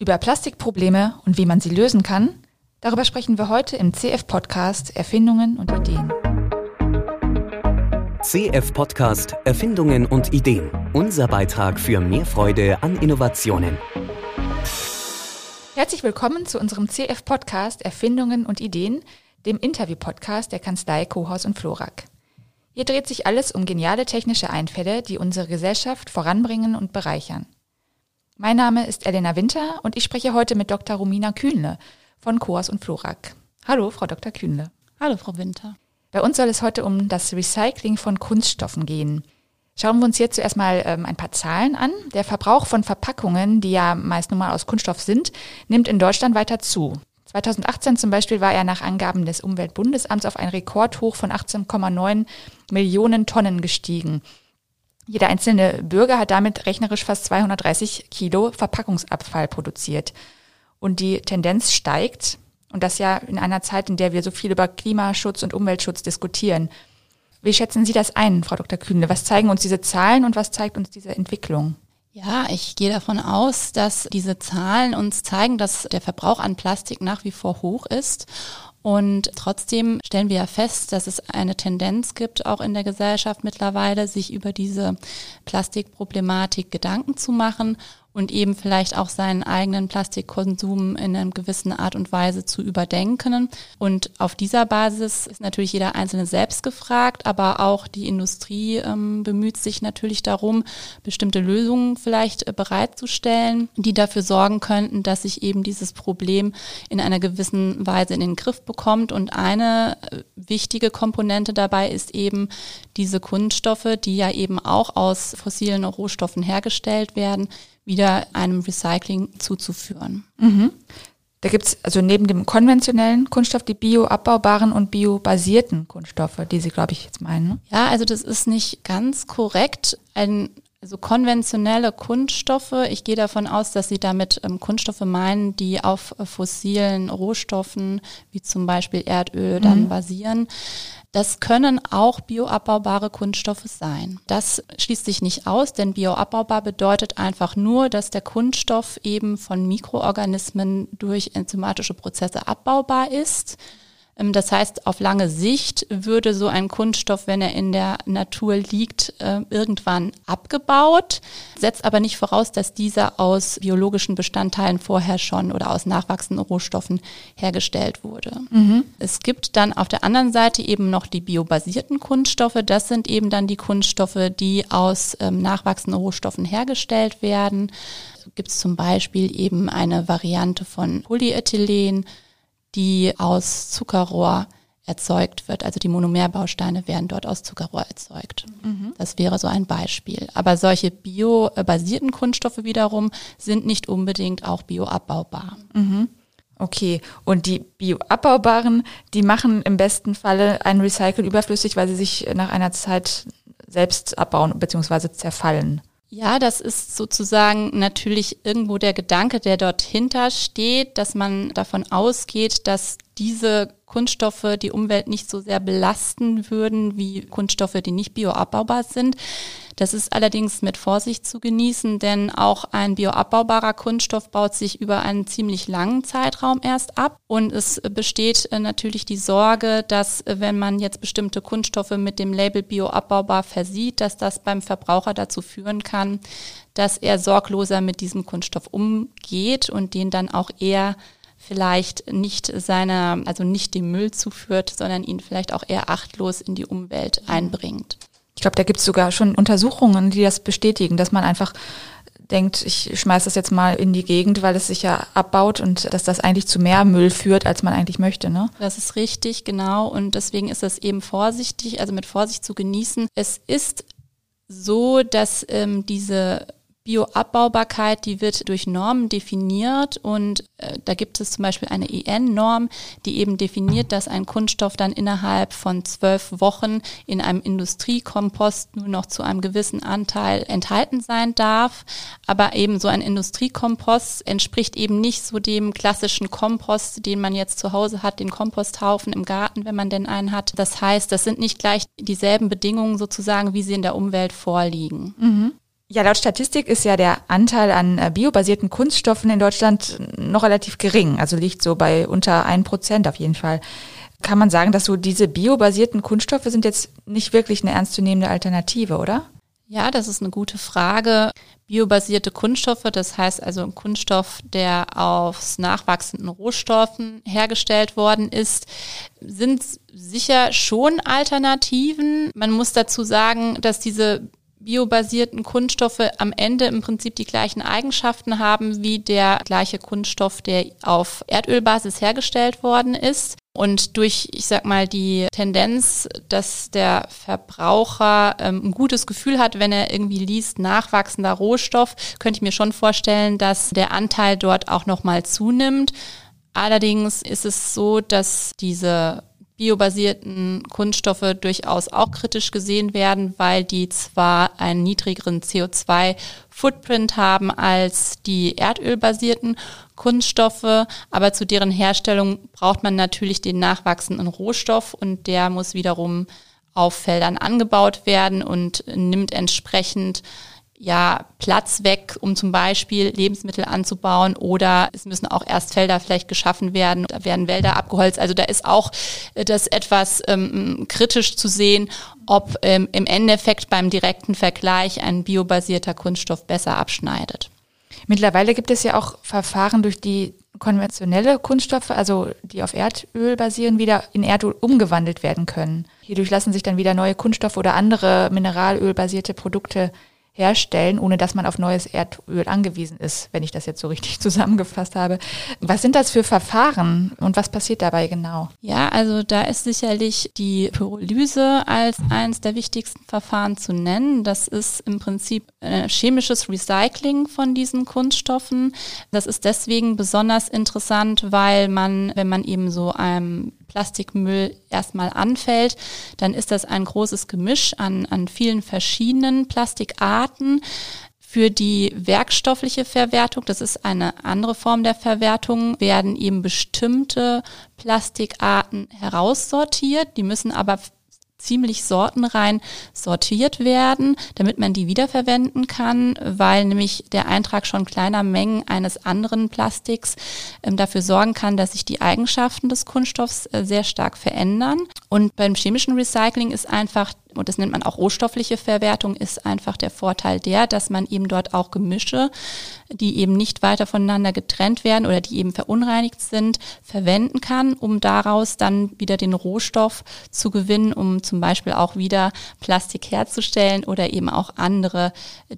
Über Plastikprobleme und wie man sie lösen kann, darüber sprechen wir heute im CF-Podcast Erfindungen und Ideen. CF-Podcast Erfindungen und Ideen. Unser Beitrag für mehr Freude an Innovationen. Herzlich willkommen zu unserem CF-Podcast Erfindungen und Ideen, dem Interview-Podcast der Kanzlei Kohaus und Florak. Hier dreht sich alles um geniale technische Einfälle, die unsere Gesellschaft voranbringen und bereichern. Mein Name ist Elena Winter und ich spreche heute mit Dr. Romina Kühnle von Coas und Florak. Hallo, Frau Dr. Kühnle. Hallo, Frau Winter. Bei uns soll es heute um das Recycling von Kunststoffen gehen. Schauen wir uns hier zuerst mal ähm, ein paar Zahlen an. Der Verbrauch von Verpackungen, die ja meist nun mal aus Kunststoff sind, nimmt in Deutschland weiter zu. 2018 zum Beispiel war er nach Angaben des Umweltbundesamts auf ein Rekordhoch von 18,9 Millionen Tonnen gestiegen. Jeder einzelne Bürger hat damit rechnerisch fast 230 Kilo Verpackungsabfall produziert. Und die Tendenz steigt. Und das ja in einer Zeit, in der wir so viel über Klimaschutz und Umweltschutz diskutieren. Wie schätzen Sie das ein, Frau Dr. Kühne? Was zeigen uns diese Zahlen und was zeigt uns diese Entwicklung? Ja, ich gehe davon aus, dass diese Zahlen uns zeigen, dass der Verbrauch an Plastik nach wie vor hoch ist und trotzdem stellen wir ja fest, dass es eine Tendenz gibt, auch in der Gesellschaft mittlerweile, sich über diese Plastikproblematik Gedanken zu machen und eben vielleicht auch seinen eigenen Plastikkonsum in einer gewissen Art und Weise zu überdenken. Und auf dieser Basis ist natürlich jeder Einzelne selbst gefragt, aber auch die Industrie ähm, bemüht sich natürlich darum, bestimmte Lösungen vielleicht äh, bereitzustellen, die dafür sorgen könnten, dass sich eben dieses Problem in einer gewissen Weise in den Griff bekommt. Und eine äh, wichtige Komponente dabei ist eben diese Kunststoffe, die ja eben auch aus fossilen Rohstoffen hergestellt werden, wieder einem Recycling zuzuführen. Mhm. Da gibt's also neben dem konventionellen Kunststoff die bioabbaubaren und biobasierten Kunststoffe, die Sie, glaube ich, jetzt meinen. Ne? Ja, also das ist nicht ganz korrekt. Ein, also konventionelle Kunststoffe, ich gehe davon aus, dass Sie damit ähm, Kunststoffe meinen, die auf fossilen Rohstoffen wie zum Beispiel Erdöl dann mhm. basieren. Das können auch bioabbaubare Kunststoffe sein. Das schließt sich nicht aus, denn bioabbaubar bedeutet einfach nur, dass der Kunststoff eben von Mikroorganismen durch enzymatische Prozesse abbaubar ist. Ähm, das heißt, auf lange Sicht würde so ein Kunststoff, wenn er in der Natur liegt, äh, irgendwann abgebaut, setzt aber nicht voraus, dass dieser aus biologischen Bestandteilen vorher schon oder aus nachwachsenden Rohstoffen hergestellt wurde. Mhm. Es gibt dann auf der anderen Seite eben noch die biobasierten Kunststoffe. Das sind eben dann die Kunststoffe, die aus ähm, nachwachsenden Rohstoffen hergestellt werden. Gibt es zum Beispiel eben eine Variante von Polyethylen, die aus Zuckerrohr erzeugt wird. Also die Monomerbausteine werden dort aus Zuckerrohr erzeugt. Mhm. Das wäre so ein Beispiel. Aber solche biobasierten Kunststoffe wiederum sind nicht unbedingt auch bioabbaubar. Mhm. Okay, und die bioabbaubaren, die machen im besten Falle ein Recycle überflüssig, weil sie sich nach einer Zeit selbst abbauen bzw. zerfallen. Ja, das ist sozusagen natürlich irgendwo der Gedanke, der dort hinter steht, dass man davon ausgeht, dass diese Kunststoffe die Umwelt nicht so sehr belasten würden wie Kunststoffe, die nicht bioabbaubar sind. Das ist allerdings mit Vorsicht zu genießen, denn auch ein bioabbaubarer Kunststoff baut sich über einen ziemlich langen Zeitraum erst ab. Und es besteht äh, natürlich die Sorge, dass äh, wenn man jetzt bestimmte Kunststoffe mit dem Label bioabbaubar versieht, dass das beim Verbraucher dazu führen kann, dass er sorgloser mit diesem Kunststoff umgeht und den dann auch eher vielleicht nicht seiner, also nicht dem Müll zuführt, sondern ihn vielleicht auch eher achtlos in die Umwelt einbringt. Ich glaube, da gibt es sogar schon Untersuchungen, die das bestätigen, dass man einfach denkt, ich schmeiß das jetzt mal in die Gegend, weil es sich ja abbaut und dass das eigentlich zu mehr Müll führt, als man eigentlich möchte, ne? Das ist richtig, genau. Und deswegen ist es eben vorsichtig, also mit Vorsicht zu genießen. Es ist so, dass ähm, diese Bioabbaubarkeit, die wird durch Normen definiert und äh, da gibt es zum Beispiel eine EN-Norm, die eben definiert, dass ein Kunststoff dann innerhalb von zwölf Wochen in einem Industriekompost nur noch zu einem gewissen Anteil enthalten sein darf. Aber eben so ein Industriekompost entspricht eben nicht so dem klassischen Kompost, den man jetzt zu Hause hat, den Komposthaufen im Garten, wenn man denn einen hat. Das heißt, das sind nicht gleich dieselben Bedingungen sozusagen, wie sie in der Umwelt vorliegen. Mhm. Ja, laut Statistik ist ja der Anteil an äh, biobasierten Kunststoffen in Deutschland noch relativ gering, also liegt so bei unter ein Prozent auf jeden Fall. Kann man sagen, dass so diese biobasierten Kunststoffe sind jetzt nicht wirklich eine ernstzunehmende Alternative, oder? Ja, das ist eine gute Frage. Biobasierte Kunststoffe, das heißt also ein Kunststoff, der aus nachwachsenden Rohstoffen hergestellt worden ist, sind sicher schon Alternativen. Man muss dazu sagen, dass diese biobasierten Kunststoffe am Ende im Prinzip die gleichen Eigenschaften haben wie der gleiche Kunststoff, der auf Erdölbasis hergestellt worden ist. Und durch, ich sag mal, die Tendenz, dass der Verbraucher ähm, ein gutes Gefühl hat, wenn er irgendwie liest, nachwachsender Rohstoff, könnte ich mir schon vorstellen, dass der Anteil dort auch nochmal zunimmt. Allerdings ist es so, dass diese biobasierten Kunststoffe durchaus auch kritisch gesehen werden, weil die zwar einen niedrigeren CO2-Footprint haben als die erdölbasierten Kunststoffe, aber zu deren Herstellung braucht man natürlich den nachwachsenden Rohstoff und der muss wiederum auf Feldern angebaut werden und nimmt entsprechend ja, Platz weg, um zum Beispiel Lebensmittel anzubauen oder es müssen auch erst Felder vielleicht geschaffen werden, da werden Wälder abgeholzt. Also da ist auch äh, das etwas ähm, kritisch zu sehen, ob ähm, im Endeffekt beim direkten Vergleich ein biobasierter Kunststoff besser abschneidet. Mittlerweile gibt es ja auch Verfahren, durch die konventionelle Kunststoffe, also die auf Erdöl basieren, wieder in Erdöl umgewandelt werden können. Hierdurch lassen sich dann wieder neue Kunststoffe oder andere mineralölbasierte Produkte herstellen, ohne dass man auf neues Erdöl angewiesen ist, wenn ich das jetzt so richtig zusammengefasst habe. Was sind das für Verfahren und was passiert dabei genau? Ja, also da ist sicherlich die Pyrolyse als eines der wichtigsten Verfahren zu nennen. Das ist im Prinzip ein chemisches Recycling von diesen Kunststoffen. Das ist deswegen besonders interessant, weil man, wenn man eben so einem Plastikmüll erstmal anfällt, dann ist das ein großes Gemisch an, an vielen verschiedenen Plastikarten. Für die werkstoffliche Verwertung, das ist eine andere Form der Verwertung, werden eben bestimmte Plastikarten heraussortiert. Die müssen aber ziemlich sortenrein sortiert werden, damit man die wiederverwenden kann, weil nämlich der Eintrag schon kleiner Mengen eines anderen Plastiks ähm, dafür sorgen kann, dass sich die Eigenschaften des Kunststoffs äh, sehr stark verändern. Und beim chemischen Recycling ist einfach und das nennt man auch rohstoffliche Verwertung, ist einfach der Vorteil der, dass man eben dort auch Gemische, die eben nicht weiter voneinander getrennt werden oder die eben verunreinigt sind, verwenden kann, um daraus dann wieder den Rohstoff zu gewinnen, um zum Beispiel auch wieder Plastik herzustellen oder eben auch andere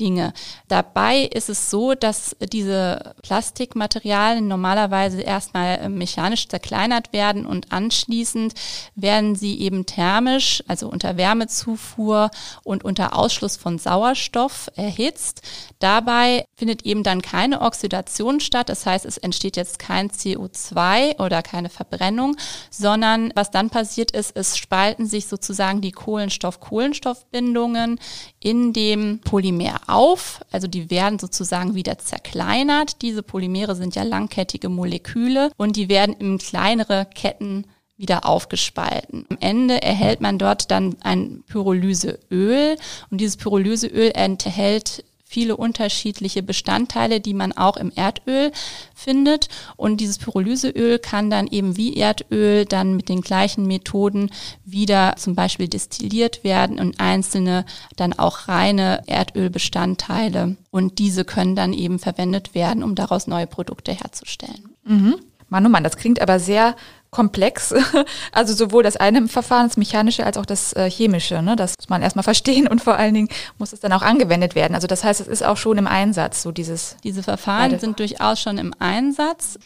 Dinge. Dabei ist es so, dass diese Plastikmaterialien normalerweise erstmal mechanisch zerkleinert werden und anschließend werden sie eben thermisch, also unter Wärme Zufuhr und unter Ausschluss von Sauerstoff erhitzt. Dabei findet eben dann keine Oxidation statt, das heißt, es entsteht jetzt kein CO2 oder keine Verbrennung, sondern was dann passiert ist, es spalten sich sozusagen die Kohlenstoff-Kohlenstoffbindungen in dem Polymer auf, also die werden sozusagen wieder zerkleinert. Diese Polymere sind ja langkettige Moleküle und die werden in kleinere Ketten wieder aufgespalten. Am Ende erhält man dort dann ein Pyrolyseöl und dieses Pyrolyseöl enthält viele unterschiedliche Bestandteile, die man auch im Erdöl findet. Und dieses Pyrolyseöl kann dann eben wie Erdöl dann mit den gleichen Methoden wieder zum Beispiel destilliert werden und einzelne dann auch reine Erdölbestandteile. Und diese können dann eben verwendet werden, um daraus neue Produkte herzustellen. Mhm. Mann, oh Mann, das klingt aber sehr komplex. Also sowohl das eine Verfahren, das mechanische, als auch das äh, chemische. Ne? Das muss man erstmal verstehen und vor allen Dingen muss es dann auch angewendet werden. Also das heißt, es ist auch schon im Einsatz, so dieses. Diese Verfahren sind durchaus schon im Einsatz.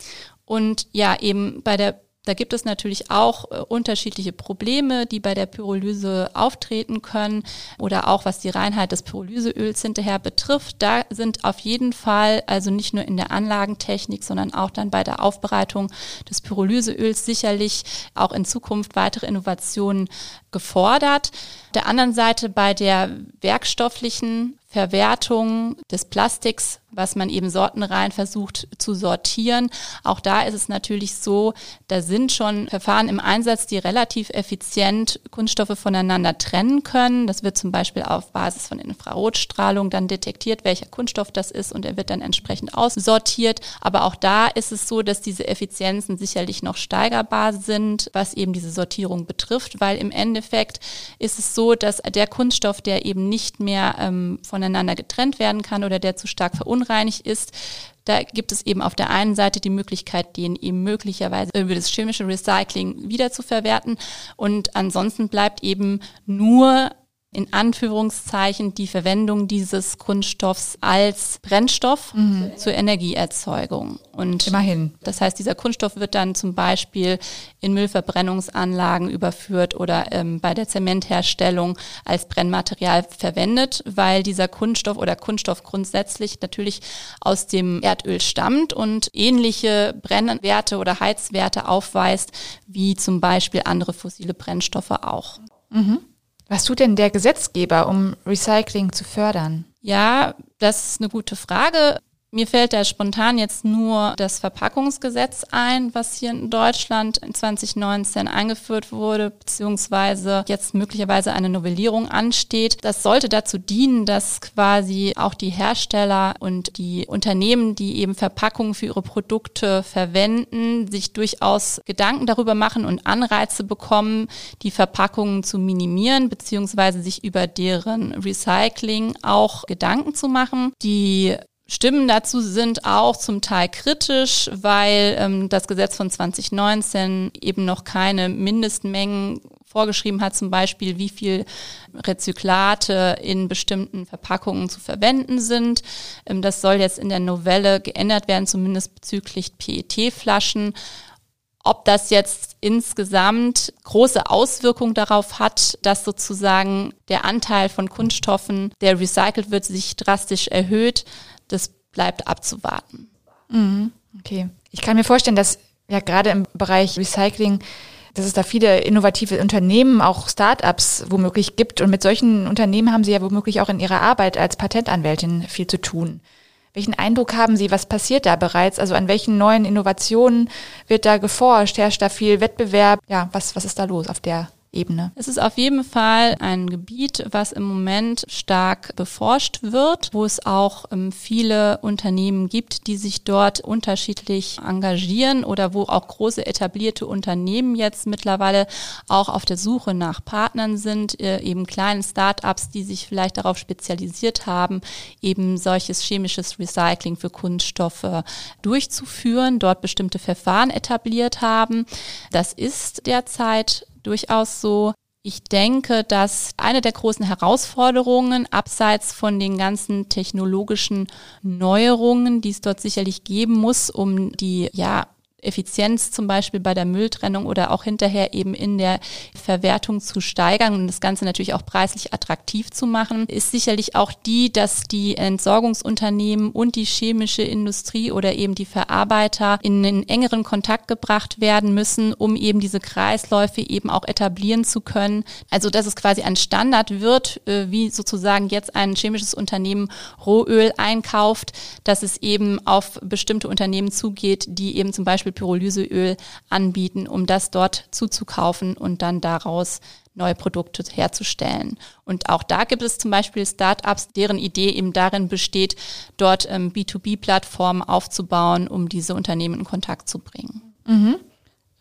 Und ja, eben bei der da gibt es natürlich auch äh, unterschiedliche Probleme, die bei der Pyrolyse auftreten können oder auch was die Reinheit des Pyrolyseöls hinterher betrifft. Da sind auf jeden Fall, also nicht nur in der Anlagentechnik, sondern auch dann bei der Aufbereitung des Pyrolyseöls sicherlich auch in Zukunft weitere Innovationen gefordert. Der anderen Seite bei der werkstofflichen Verwertung des Plastiks was man eben sortenrein versucht zu sortieren. Auch da ist es natürlich so, da sind schon Verfahren im Einsatz, die relativ effizient Kunststoffe voneinander trennen können. Das wird zum Beispiel auf Basis von Infrarotstrahlung dann detektiert, welcher Kunststoff das ist und er wird dann entsprechend aussortiert. Aber auch da ist es so, dass diese Effizienzen sicherlich noch steigerbar sind, was eben diese Sortierung betrifft, weil im Endeffekt ist es so, dass der Kunststoff, der eben nicht mehr ähm, voneinander getrennt werden kann oder der zu stark verunreinigt ist, da gibt es eben auf der einen Seite die Möglichkeit, den eben möglicherweise über das chemische Recycling wieder zu verwerten. Und ansonsten bleibt eben nur in Anführungszeichen die Verwendung dieses Kunststoffs als Brennstoff mhm. zur Energieerzeugung. Und Immerhin. Das heißt, dieser Kunststoff wird dann zum Beispiel in Müllverbrennungsanlagen überführt oder ähm, bei der Zementherstellung als Brennmaterial verwendet, weil dieser Kunststoff oder Kunststoff grundsätzlich natürlich aus dem Erdöl stammt und ähnliche Brennwerte oder Heizwerte aufweist, wie zum Beispiel andere fossile Brennstoffe auch. Mhm. Was tut denn der Gesetzgeber, um Recycling zu fördern? Ja, das ist eine gute Frage. Mir fällt da spontan jetzt nur das Verpackungsgesetz ein, was hier in Deutschland in 2019 eingeführt wurde, beziehungsweise jetzt möglicherweise eine Novellierung ansteht. Das sollte dazu dienen, dass quasi auch die Hersteller und die Unternehmen, die eben Verpackungen für ihre Produkte verwenden, sich durchaus Gedanken darüber machen und Anreize bekommen, die Verpackungen zu minimieren, beziehungsweise sich über deren Recycling auch Gedanken zu machen. Die Stimmen dazu sind auch zum Teil kritisch, weil ähm, das Gesetz von 2019 eben noch keine Mindestmengen vorgeschrieben hat, zum Beispiel wie viel Rezyklate in bestimmten Verpackungen zu verwenden sind. Ähm, das soll jetzt in der Novelle geändert werden, zumindest bezüglich PET-Flaschen. Ob das jetzt insgesamt große Auswirkungen darauf hat, dass sozusagen der Anteil von Kunststoffen, der recycelt wird, sich drastisch erhöht, das bleibt abzuwarten. Mhm. Okay. Ich kann mir vorstellen, dass ja gerade im Bereich Recycling, dass es da viele innovative Unternehmen, auch Startups womöglich gibt. Und mit solchen Unternehmen haben Sie ja womöglich auch in Ihrer Arbeit als Patentanwältin viel zu tun. Welchen Eindruck haben Sie? Was passiert da bereits? Also an welchen neuen Innovationen wird da geforscht? Herrscht da viel Wettbewerb? Ja, was, was ist da los auf der Ebene. Es ist auf jeden Fall ein Gebiet, was im Moment stark beforscht wird, wo es auch ähm, viele Unternehmen gibt, die sich dort unterschiedlich engagieren oder wo auch große etablierte Unternehmen jetzt mittlerweile auch auf der Suche nach Partnern sind, äh, eben kleinen Start-ups, die sich vielleicht darauf spezialisiert haben, eben solches chemisches Recycling für Kunststoffe durchzuführen, dort bestimmte Verfahren etabliert haben. Das ist derzeit durchaus so. Ich denke, dass eine der großen Herausforderungen, abseits von den ganzen technologischen Neuerungen, die es dort sicherlich geben muss, um die ja Effizienz zum Beispiel bei der Mülltrennung oder auch hinterher eben in der Verwertung zu steigern und das Ganze natürlich auch preislich attraktiv zu machen, ist sicherlich auch die, dass die Entsorgungsunternehmen und die chemische Industrie oder eben die Verarbeiter in einen engeren Kontakt gebracht werden müssen, um eben diese Kreisläufe eben auch etablieren zu können. Also dass es quasi ein Standard wird, äh, wie sozusagen jetzt ein chemisches Unternehmen Rohöl einkauft, dass es eben auf bestimmte Unternehmen zugeht, die eben zum Beispiel Pyrolyseöl anbieten, um das dort zuzukaufen und dann daraus neue Produkte herzustellen. Und auch da gibt es zum Beispiel Startups, deren Idee eben darin besteht, dort ähm, B2B-Plattformen aufzubauen, um diese Unternehmen in Kontakt zu bringen. Mhm.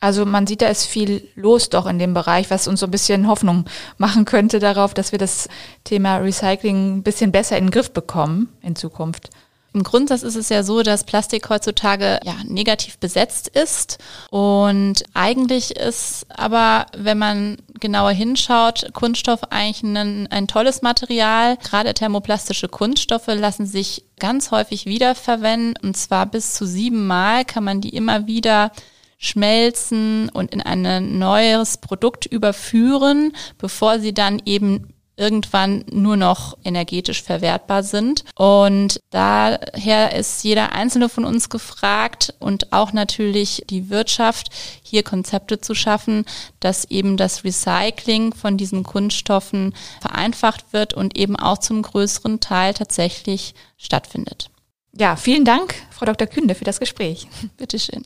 Also man sieht, da ist viel los doch in dem Bereich, was uns so ein bisschen Hoffnung machen könnte darauf, dass wir das Thema Recycling ein bisschen besser in den Griff bekommen in Zukunft. Im Grundsatz ist es ja so, dass Plastik heutzutage ja negativ besetzt ist und eigentlich ist aber, wenn man genauer hinschaut, Kunststoff eigentlich ein, ein tolles Material. Gerade thermoplastische Kunststoffe lassen sich ganz häufig wiederverwenden und zwar bis zu siebenmal kann man die immer wieder schmelzen und in ein neues Produkt überführen, bevor sie dann eben irgendwann nur noch energetisch verwertbar sind. Und daher ist jeder einzelne von uns gefragt und auch natürlich die Wirtschaft, hier Konzepte zu schaffen, dass eben das Recycling von diesen Kunststoffen vereinfacht wird und eben auch zum größeren Teil tatsächlich stattfindet. Ja, vielen Dank, Frau Dr. Künde, für das Gespräch. Bitteschön.